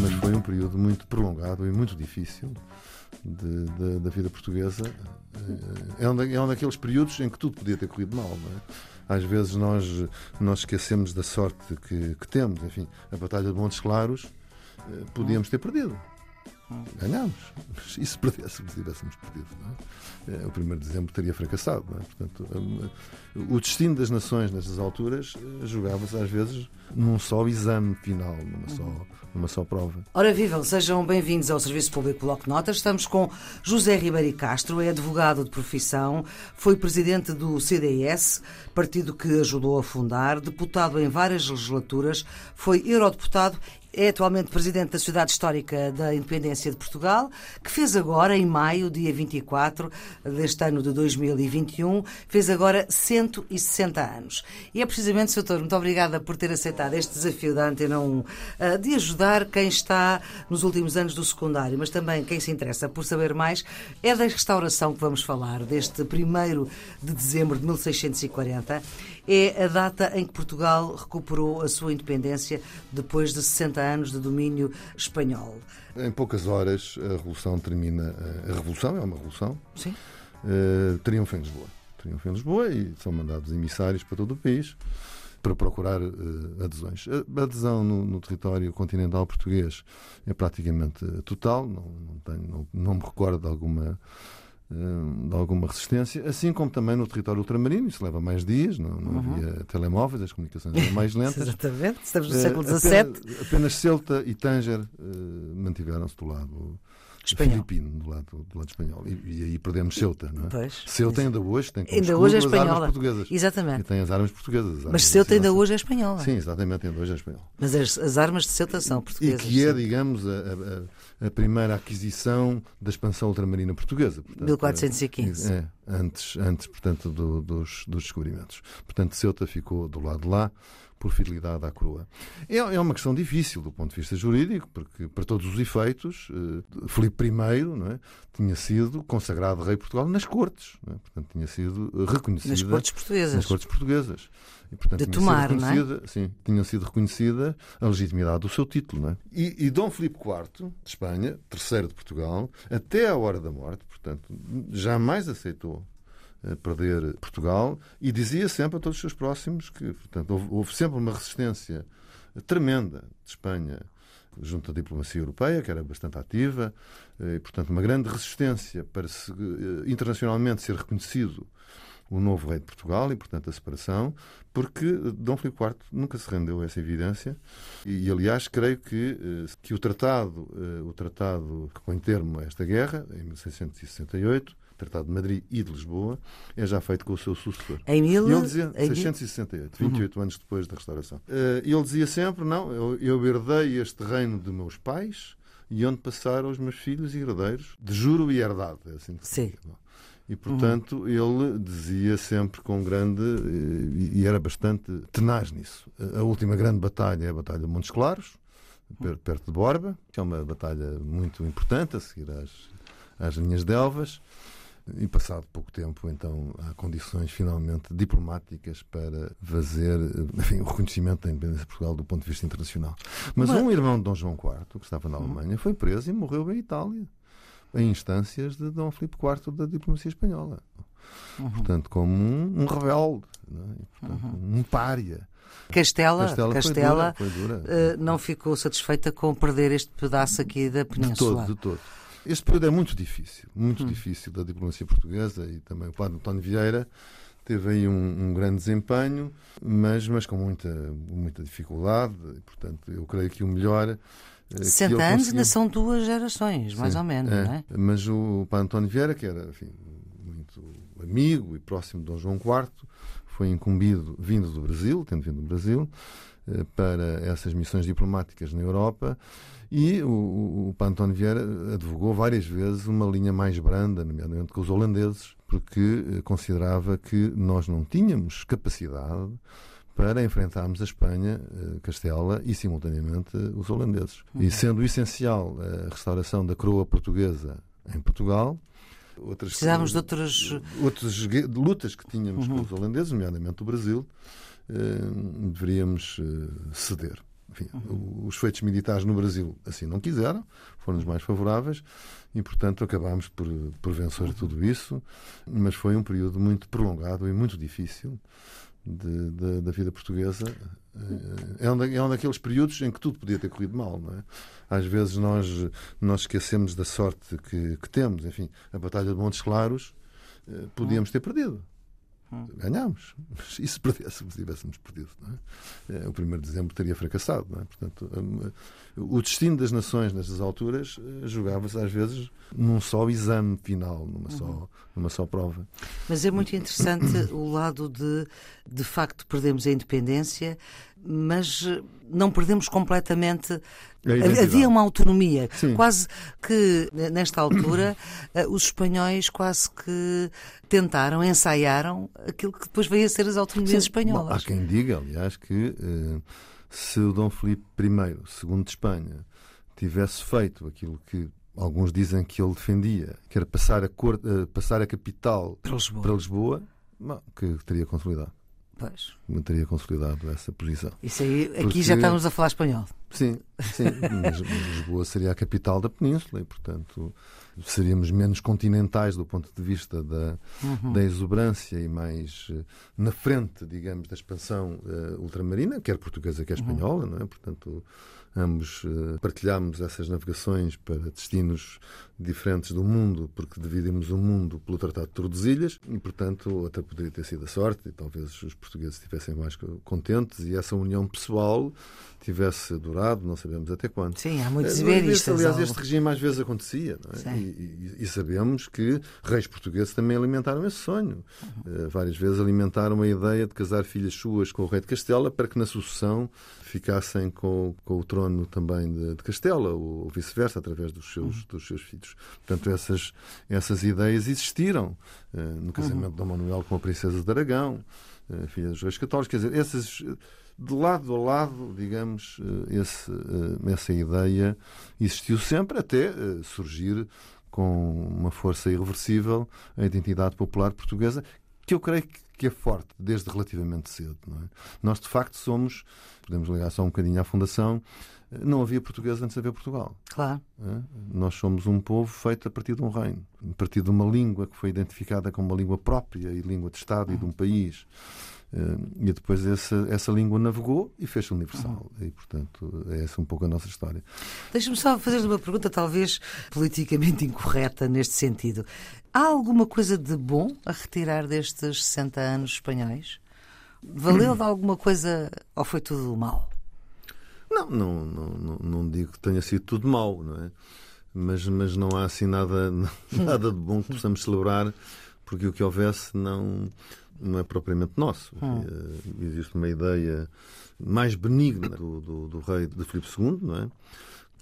Mas foi um período muito prolongado e muito difícil de, de, da vida portuguesa. É um, é um daqueles períodos em que tudo podia ter corrido mal. É? Às vezes nós, nós esquecemos da sorte que, que temos. Enfim, a Batalha de Montes Claros eh, podíamos ter perdido. Ganhámos. E se perdêssemos, tivéssemos perdido, é? Eh, o 1 de dezembro teria fracassado. É? Portanto, eh, o destino das nações nestas alturas jogava-se às vezes num só exame final, numa só, numa só prova. Ora, vivam, sejam bem-vindos ao Serviço Público Bloco Notas. Estamos com José Ribeiro Castro, é advogado de profissão, foi presidente do CDS, partido que ajudou a fundar, deputado em várias legislaturas, foi eurodeputado é atualmente presidente da Sociedade Histórica da Independência de Portugal, que fez agora, em maio, dia 24 deste ano de 2021, fez agora 160 anos. E é precisamente, Sr. Doutor, muito obrigada por ter aceitado este desafio da Antena 1 eh, de ajudar quem está nos últimos anos do secundário, mas também quem se interessa por saber mais. É da restauração que vamos falar, deste 1 de dezembro de 1640 é a data em que Portugal recuperou a sua independência depois de 60 anos de domínio espanhol. Em poucas horas a revolução termina. A revolução é uma revolução. Sim. Uh, triunfa em Lisboa. Triunfa em Lisboa e são mandados emissários para todo o país para procurar uh, adesões. A adesão no, no, território continental português é praticamente total, não, não, tenho, não, não me recordo de alguma de alguma resistência, assim como também no território ultramarino, isso leva mais dias, não, não uhum. havia telemóveis, as comunicações eram mais lentas. Exatamente, estamos no século XVII. Apenas, apenas Celta e Tanger uh, mantiveram-se do lado espanhol. filipino, do lado, do lado espanhol. E, e aí perdemos Ceuta, não é? Pois, Ceuta ainda hoje tem ainda hoje é espanhola. as armas portuguesas. Exatamente. E tem as armas portuguesas. As armas Mas Ceuta ainda hoje é espanhola. Sim, exatamente, ainda hoje é espanhola. Mas as, as armas de Ceuta são portuguesas. E que é, digamos, a, a, a, primeira aquisição da expansão ultramarina portuguesa. Portanto, 1415. É, antes, antes portanto, do, dos, dos descobrimentos. Portanto, Ceuta ficou do lado de lá por fidelidade à coroa. É, é uma questão difícil do ponto de vista jurídico, porque, para todos os efeitos, eh, Filipe I não é, tinha sido consagrado rei de Portugal nas cortes, é? portanto, tinha sido reconhecido nas cortes portuguesas. Nas cortes portuguesas. E, portanto, de tomar, não é? Sim, tinha sido reconhecida a legitimidade do seu título. Não é? e, e Dom Filipe IV, de Espanha, terceiro de Portugal, até à hora da morte, portanto, jamais aceitou perder Portugal e dizia sempre a todos os seus próximos que, portanto, houve, houve sempre uma resistência tremenda de Espanha junto à diplomacia europeia, que era bastante ativa, e, portanto, uma grande resistência para se, eh, internacionalmente ser reconhecido o novo rei de Portugal e, portanto, a separação, porque Dom Filipe IV nunca se rendeu a essa evidência. E, aliás, creio que, eh, que o tratado, eh, o tratado que põe termo a esta guerra, em 1668, Tratado de Madrid e de Lisboa, é já feito com o seu sucessor. Em mil... E ele dizia, 668, 28 uhum. anos depois da restauração. Uh, ele dizia sempre, não, eu, eu herdei este reino de meus pais e onde passaram os meus filhos e herdeiros, de juro e herdade. É assim Sim. E, portanto, uhum. ele dizia sempre com grande. Eh, e era bastante tenaz nisso. A última grande batalha é a Batalha de Montes Claros, perto de Borba, que é uma batalha muito importante, a seguir às, às linhas de Elvas. E passado pouco tempo, então, há condições finalmente diplomáticas para fazer enfim, o reconhecimento da independência de Portugal do ponto de vista internacional. Mas, Mas... um irmão de Dom João IV, que estava na Alemanha, foi preso e morreu em Itália, em instâncias de Dom Filipe IV da diplomacia espanhola. Uhum. Portanto, como um, um rebelde, é? portanto, uhum. um pária. Castela, Castela, Castela foi dura, foi dura. Uh, não ficou satisfeita com perder este pedaço aqui da península. De todo, de todo. Este período é muito difícil, muito hum. difícil da diplomacia portuguesa e também o padre António Vieira teve aí um, um, grande desempenho, mas, mas com muita, muita dificuldade. E, portanto, eu creio que o melhor. 60 eh, anos ainda são duas gerações, mais Sim, ou menos, é. não é? Mas o Padre António Vieira, que era enfim, muito amigo e próximo de Dom João IV, foi incumbido, vindo do Brasil, tendo vindo do Brasil, para essas missões diplomáticas na Europa e o, o, António Vieira advogou várias vezes uma linha mais branda, nomeadamente com os holandeses, porque eh, considerava que nós não tínhamos capacidade para enfrentarmos a Espanha, eh, Castela e, simultaneamente, os holandeses. Uhum. E sendo essencial a restauração da coroa portuguesa em Portugal, outras Precisávamos de outras... outras lutas que tínhamos uhum. com os holandeses, nomeadamente o Brasil, deveríamos ceder. Enfim, uhum. os feitos militares no Brasil assim não quiseram, foram os mais favoráveis e, portanto, acabámos por, por vencer uhum. tudo isso. Mas foi um período muito prolongado e muito difícil de, de, da vida portuguesa. Eh, é um, é um daqueles períodos em que tudo podia ter corrido mal. Não é? Às vezes nós, nós esquecemos da sorte que, que temos. Enfim, a Batalha de Montes Claros eh, podíamos ter perdido. Ganhámos. Mas e se perdêssemos, tivéssemos perdido? É? o 1 de dezembro teria fracassado. É? Portanto, hum, o destino das nações nestas alturas eh, jogava-se às vezes num só exame final, numa, só, uhum. numa só prova. Mas é muito interessante o lado de, de facto, perdemos a independência, mas não perdemos completamente. Havia uma autonomia. Sim. Quase que, nesta altura, eh, os espanhóis quase que tentaram, ensaiaram aquilo que depois veio a ser as autonomias Sim. espanholas. Bom, há quem diga, aliás, que uh, se o Dom Filipe I, segundo de Espanha, tivesse feito aquilo que alguns dizem que ele defendia, que era passar a, cor, uh, passar a capital para Lisboa, para Lisboa bom, que teria consolidado. Pois. Não teria consolidado essa posição. Isso aí, aqui Porque... já estamos a falar espanhol. Sim, sim. mas, Lisboa seria a capital da península e, portanto, seríamos menos continentais do ponto de vista da, uhum. da exuberância e mais uh, na frente, digamos, da expansão uh, ultramarina, quer portuguesa, quer uhum. espanhola, uhum. não é? Portanto, ambos uh, partilhámos essas navegações para destinos diferentes do mundo, porque dividimos o mundo pelo Tratado de Tordesilhas e, portanto, outra poderia ter sido a sorte e talvez os portugueses estivessem mais contentes e essa união pessoal tivesse durado, não sabemos até quando. Sim, há muitos iberistas. Aliás, este regime às vezes acontecia, é? e, e, e, sabemos que reis portugueses também alimentaram esse sonho. Uhum. Uh, várias vezes alimentaram a ideia de casar filhas suas com o rei de Castela para que na sucessão ficassem com, com o trono também de, de Castela, ou vice-versa, através dos seus, uhum. dos seus filhos. Portanto, essas, essas ideias existiram uh, no casamento uhum. de Dom Manuel com a princesa de Aragão, uh, filha dos reis católicos. Quer dizer, essas, de lado a lado, digamos, uh, esse, essa ideia existiu sempre até surgir com uma força irreversível a identidade popular portuguesa, que eu creio que é forte desde relativamente cedo. É? Nós, de facto, somos, podemos ligar só um bocadinho à Fundação, não havia português antes de haver Portugal. Claro. É? Nós somos um povo feito a partir de um reino, a partir de uma língua que foi identificada como uma língua própria e língua de Estado e de um país. Eh, e depois essa, essa língua navegou e fez-se universal. Uhum. E, portanto, é essa um pouco a nossa história. Deixa-me só fazer uma pergunta, talvez politicamente incorreta neste sentido. Há alguma coisa de bom a retirar destes 60 anos espanhóis? Valeu de alguma coisa ou foi tudo mal? Não, não, não, não, digo que tenha sido tudo mau, não é? Mas, mas não há assim nada, nada de bom que possamos celebrar, porque o que houvesse não, não é propriamente nosso. Hum. Existe uma ideia mais benigna do, do, do rei de Filipe II, não é?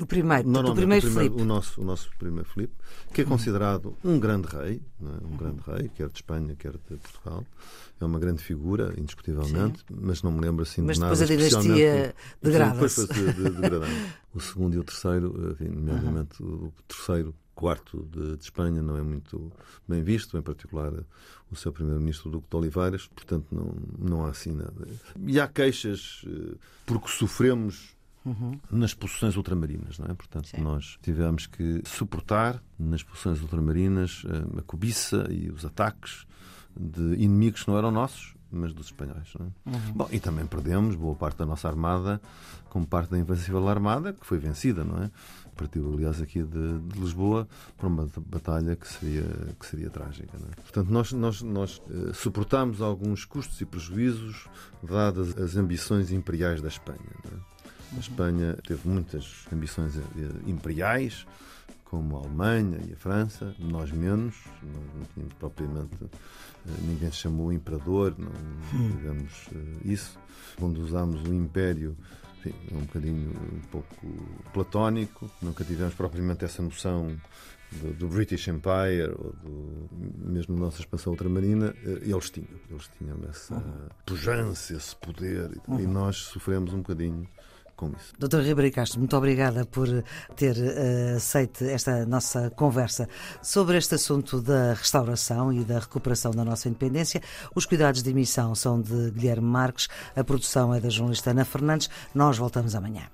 O primeiro, não, não, o primeiro. O nosso, o nosso primeiro Filipe, que é considerado um grande rei, é? um grande rei, quer de Espanha, quer de Portugal. É uma grande figura, indiscutivelmente, Sim. mas não me lembro assim mas de nada. Mas depois a dinastia degrada-se. o segundo e o terceiro, enfim, nomeadamente o terceiro quarto de, de, Espanha não é muito bem visto, em particular o seu primeiro-ministro Duque de Oliveiras, portanto não, não há assim nada. E há queixas eh, porque sofremos Uhum. nas posições ultramarinas, não é? Portanto, Sim. nós tivemos que suportar nas posições ultramarinas eh, a cobiça e os ataques de inimigos que não eram nossos, mas dos espanhóis. É? Uhum. Bom, e também perdemos boa parte da nossa armada como parte da invencível armada, que foi vencida, não é? Partiu, aliás, aqui de, de Lisboa para uma batalha que seria, que seria trágica. É? Portanto, nós, nós, nós uh, suportamos alguns custos e prejuízos dadas as ambições imperiais da Espanha. É? A Espanha teve muitas ambições eh, imperiais, como a Alemanha e a França, nós menos, nós não tínhamos propriamente, eh, ninguém se chamou imperador, não digamos isso. Quando usámos o império, enfim, é um bocadinho um pouco platónico, nunca tivemos propriamente essa noção do, do, British Empire ou do, mesmo da nossa expansão ultramarina, eh, eles tinham, eles tinham essa uhum. pujança, esse poder, uhum. e nós sofremos um bocadinho com isso. Doutor Ribeiro Castro, muito obrigada por ter uh, aceito esta nossa conversa sobre este assunto da restauração e da recuperação da nossa independência. Os cuidados de emissão são de Guilherme Marques, a produção é da jornalista Ana Fernandes. Nós voltamos amanhã.